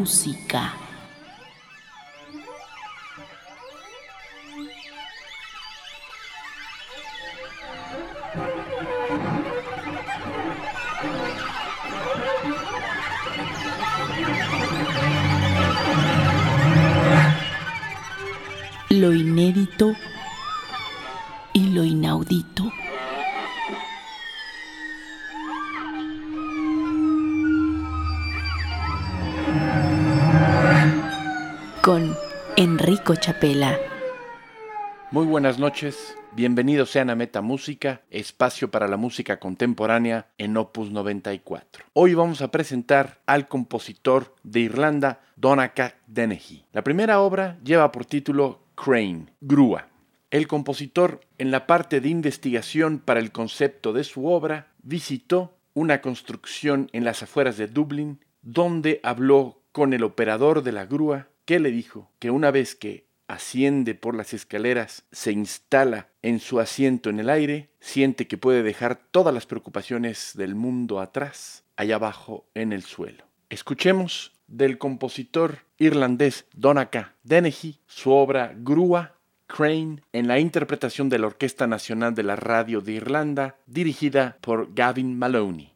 música. Muy buenas noches, bienvenidos sean a Meta Música, espacio para la música contemporánea en Opus 94. Hoy vamos a presentar al compositor de Irlanda, Donacah Dennehy. La primera obra lleva por título Crane, Grúa. El compositor, en la parte de investigación para el concepto de su obra, visitó una construcción en las afueras de Dublín, donde habló con el operador de la grúa, que le dijo que una vez que asciende por las escaleras, se instala en su asiento en el aire, siente que puede dejar todas las preocupaciones del mundo atrás, allá abajo en el suelo. Escuchemos del compositor irlandés Donacah Dennehy su obra Grúa Crane en la interpretación de la Orquesta Nacional de la Radio de Irlanda, dirigida por Gavin Maloney.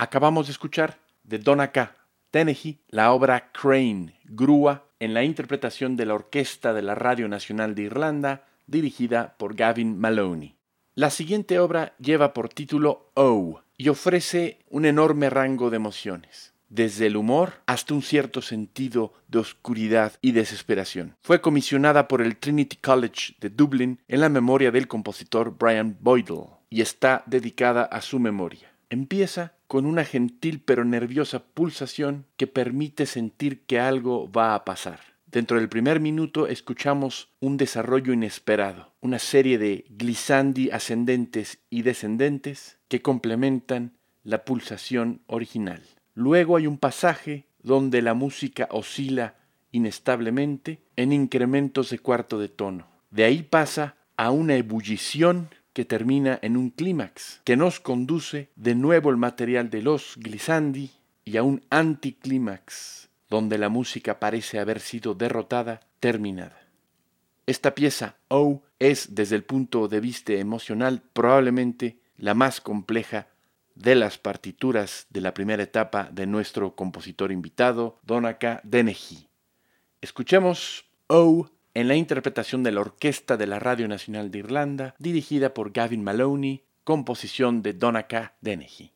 Acabamos de escuchar de Donaka Tennessee la obra Crane, Grúa, en la interpretación de la Orquesta de la Radio Nacional de Irlanda, dirigida por Gavin Maloney. La siguiente obra lleva por título O y ofrece un enorme rango de emociones desde el humor hasta un cierto sentido de oscuridad y desesperación. Fue comisionada por el Trinity College de Dublín en la memoria del compositor Brian Boydell y está dedicada a su memoria. Empieza con una gentil pero nerviosa pulsación que permite sentir que algo va a pasar. Dentro del primer minuto escuchamos un desarrollo inesperado, una serie de glissandi ascendentes y descendentes que complementan la pulsación original. Luego hay un pasaje donde la música oscila inestablemente en incrementos de cuarto de tono. De ahí pasa a una ebullición que termina en un clímax, que nos conduce de nuevo el material de los glissandi y a un anticlímax, donde la música parece haber sido derrotada, terminada. Esta pieza, O, es, desde el punto de vista emocional, probablemente la más compleja de las partituras de la primera etapa de nuestro compositor invitado, Donaka Dennehy. Escuchemos O en la interpretación de la Orquesta de la Radio Nacional de Irlanda, dirigida por Gavin Maloney, composición de Donaka Dennehy.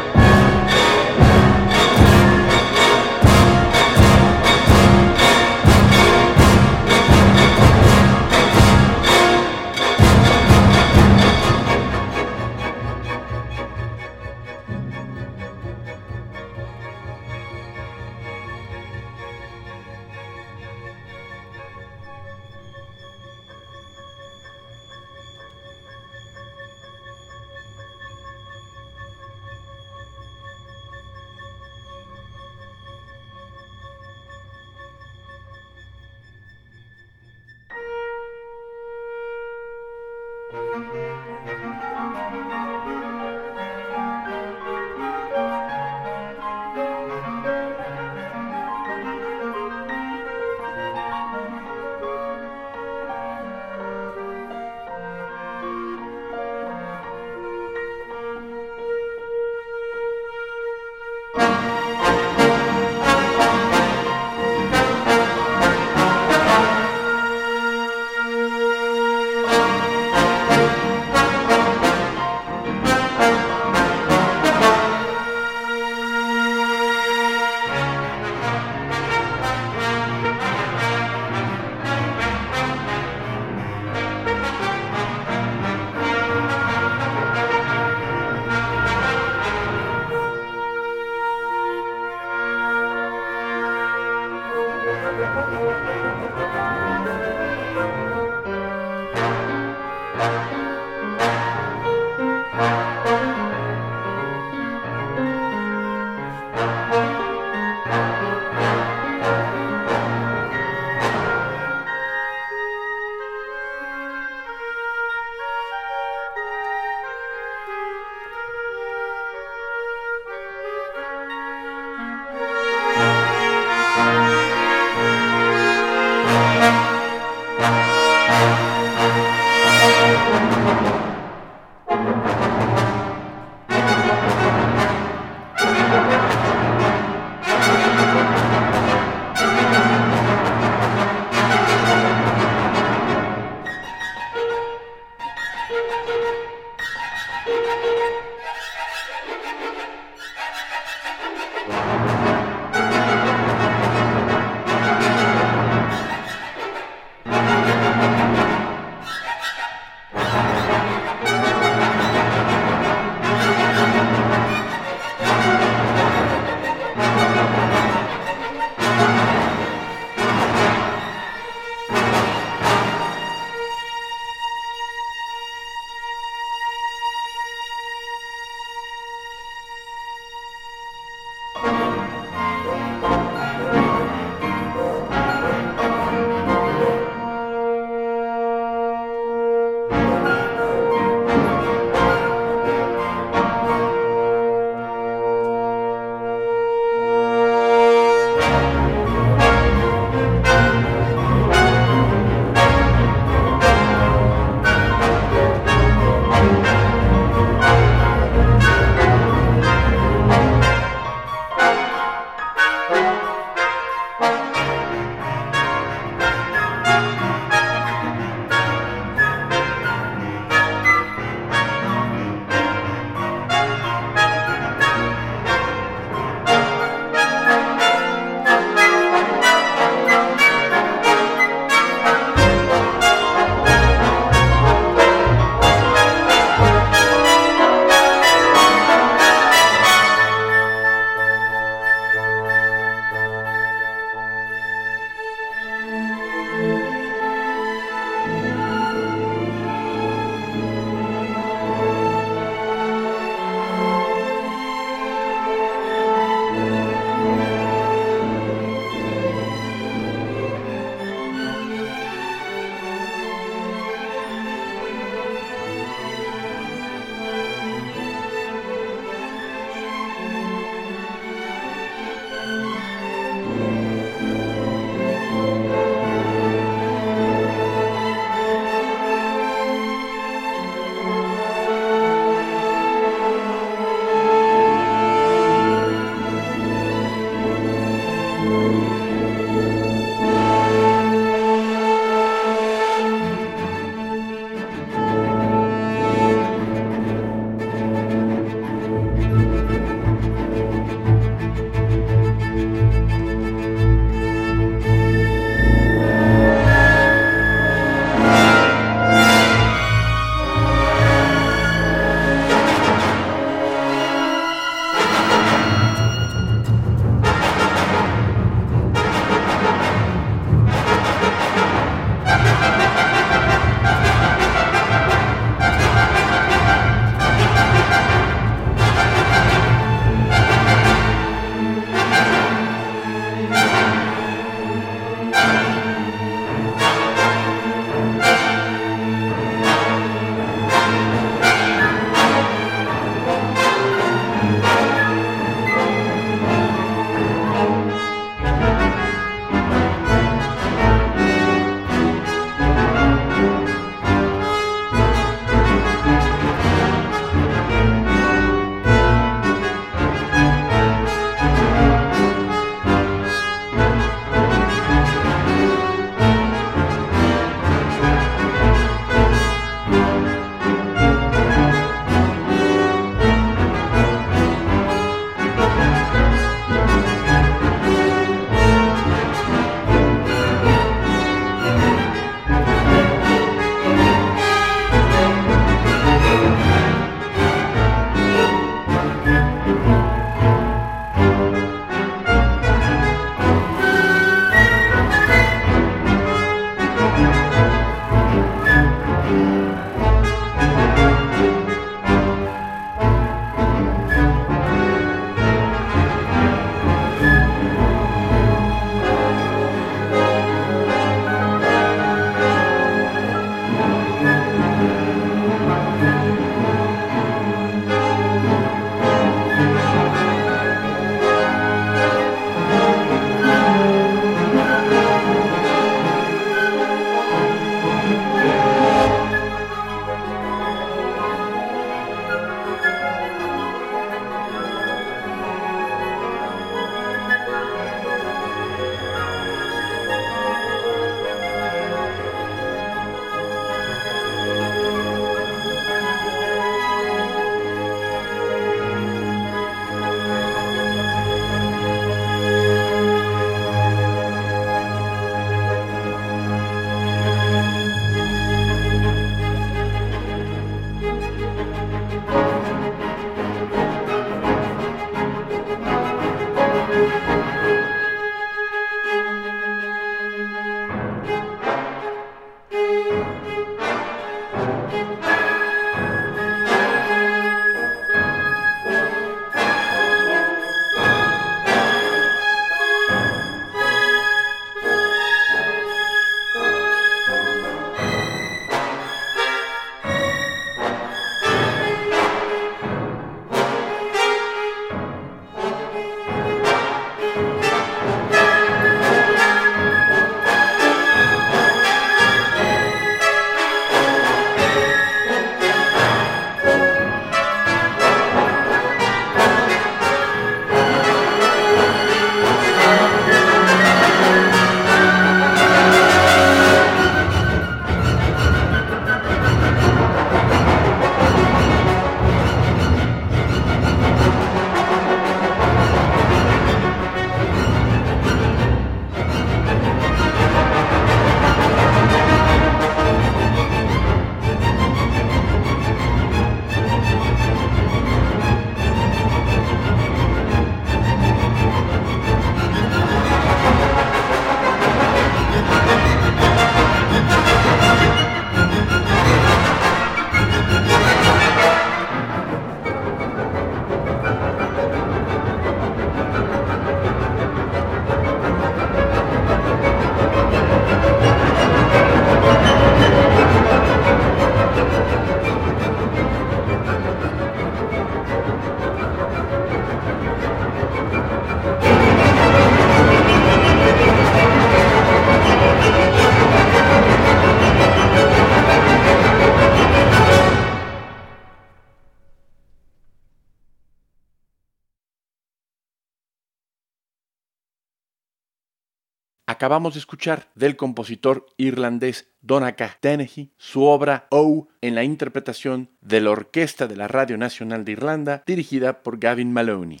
Acabamos de escuchar del compositor irlandés Donaka Dennehy, su obra O en la interpretación de la Orquesta de la Radio Nacional de Irlanda, dirigida por Gavin Maloney.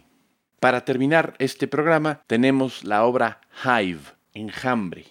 Para terminar este programa tenemos la obra Hive, Enjambre,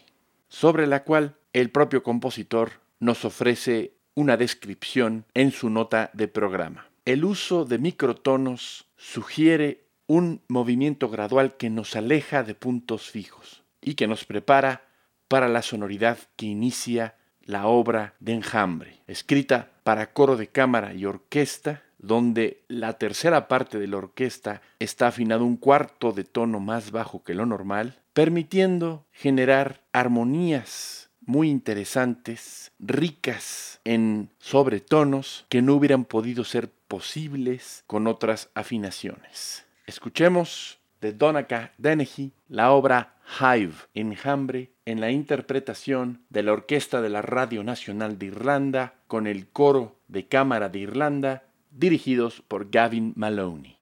sobre la cual el propio compositor nos ofrece una descripción en su nota de programa. El uso de microtonos sugiere un movimiento gradual que nos aleja de puntos fijos y que nos prepara para la sonoridad que inicia la obra de enjambre, escrita para coro de cámara y orquesta, donde la tercera parte de la orquesta está afinado un cuarto de tono más bajo que lo normal, permitiendo generar armonías muy interesantes, ricas en sobretonos que no hubieran podido ser posibles con otras afinaciones. Escuchemos de Donaka Dennehy la obra Hive, Enjambre, en la interpretación de la Orquesta de la Radio Nacional de Irlanda con el Coro de Cámara de Irlanda, dirigidos por Gavin Maloney.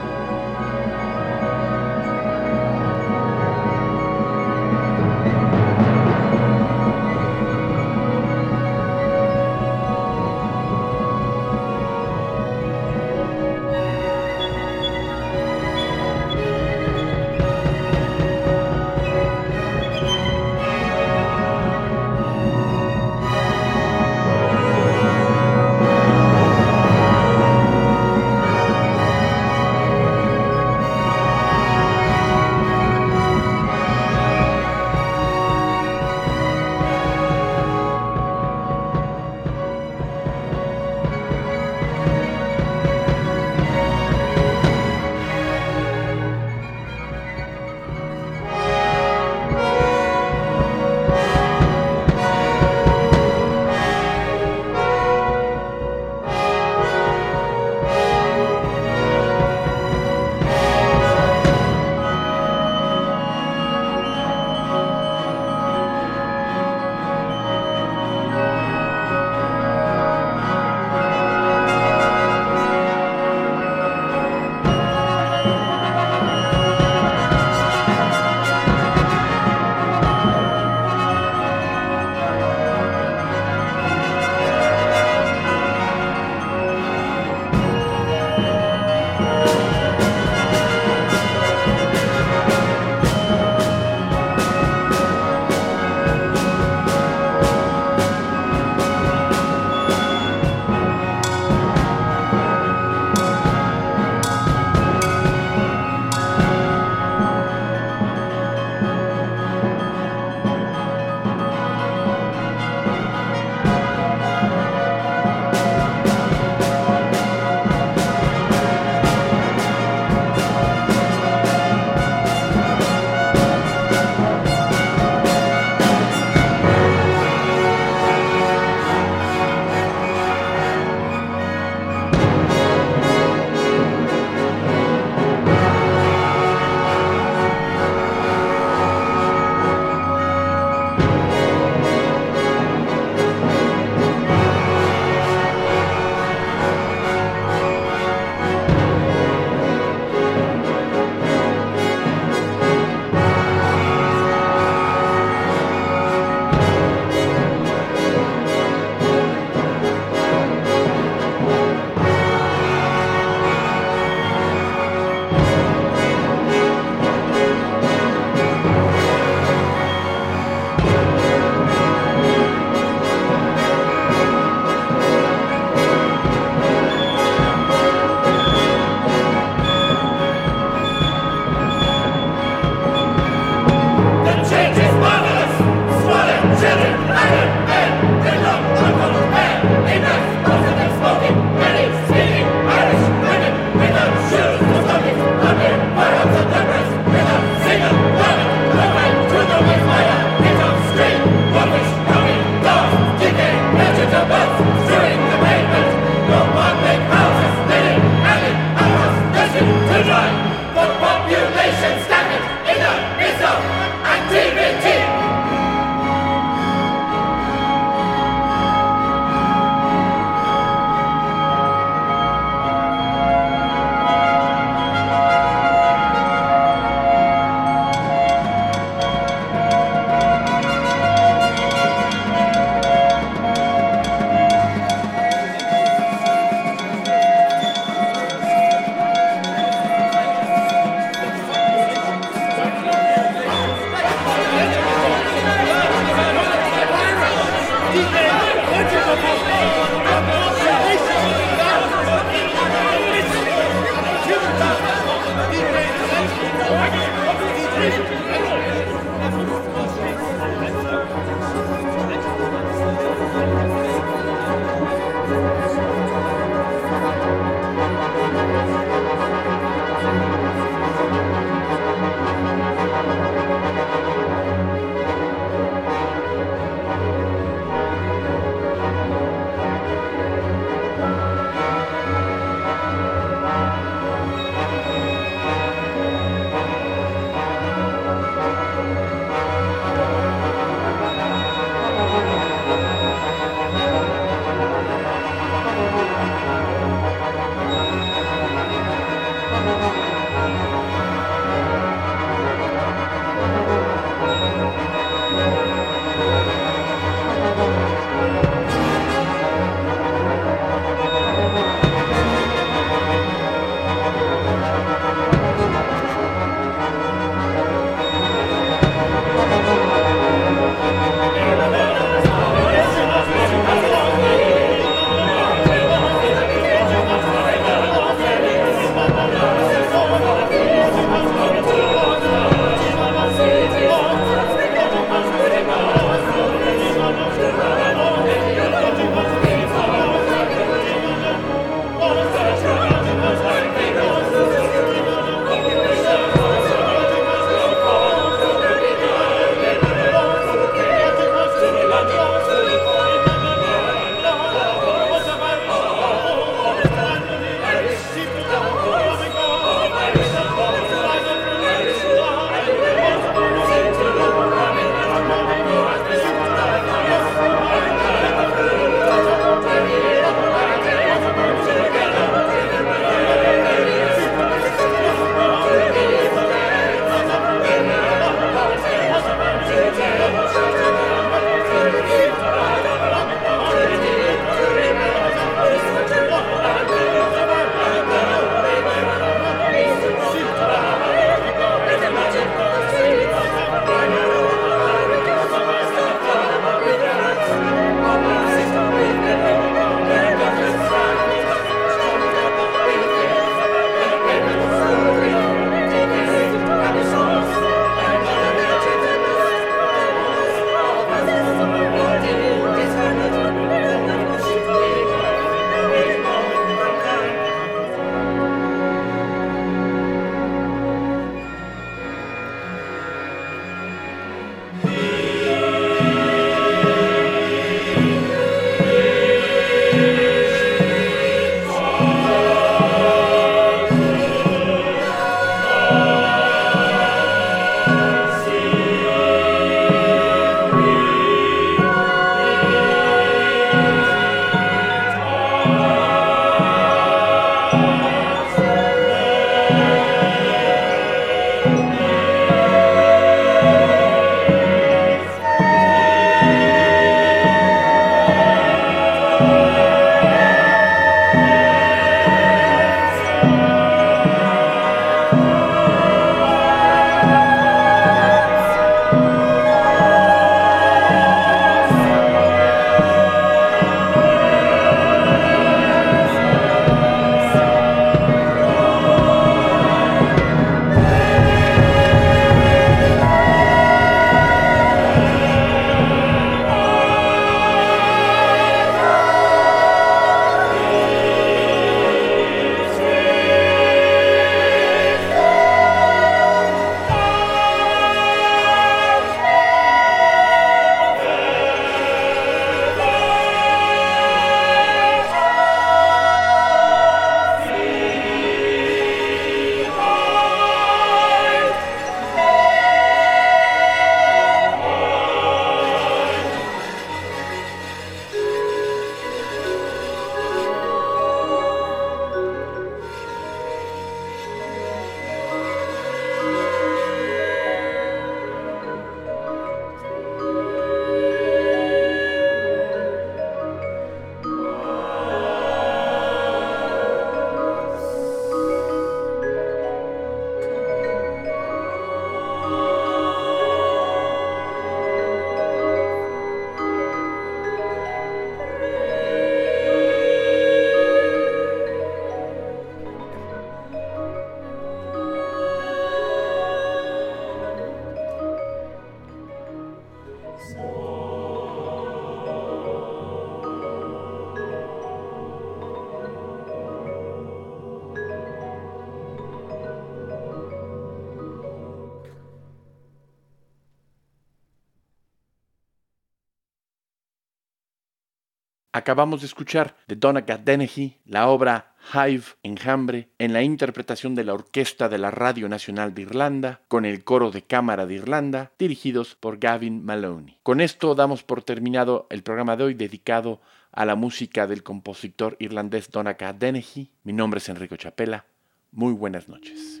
Acabamos de escuchar de Donna Dennehy la obra Hive, Enjambre, en la interpretación de la Orquesta de la Radio Nacional de Irlanda, con el coro de cámara de Irlanda, dirigidos por Gavin Maloney. Con esto damos por terminado el programa de hoy dedicado a la música del compositor irlandés Donna Dennehy. Mi nombre es Enrico Chapela. Muy buenas noches.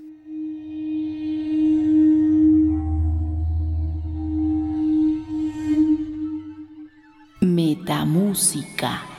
Metamúsica. Lo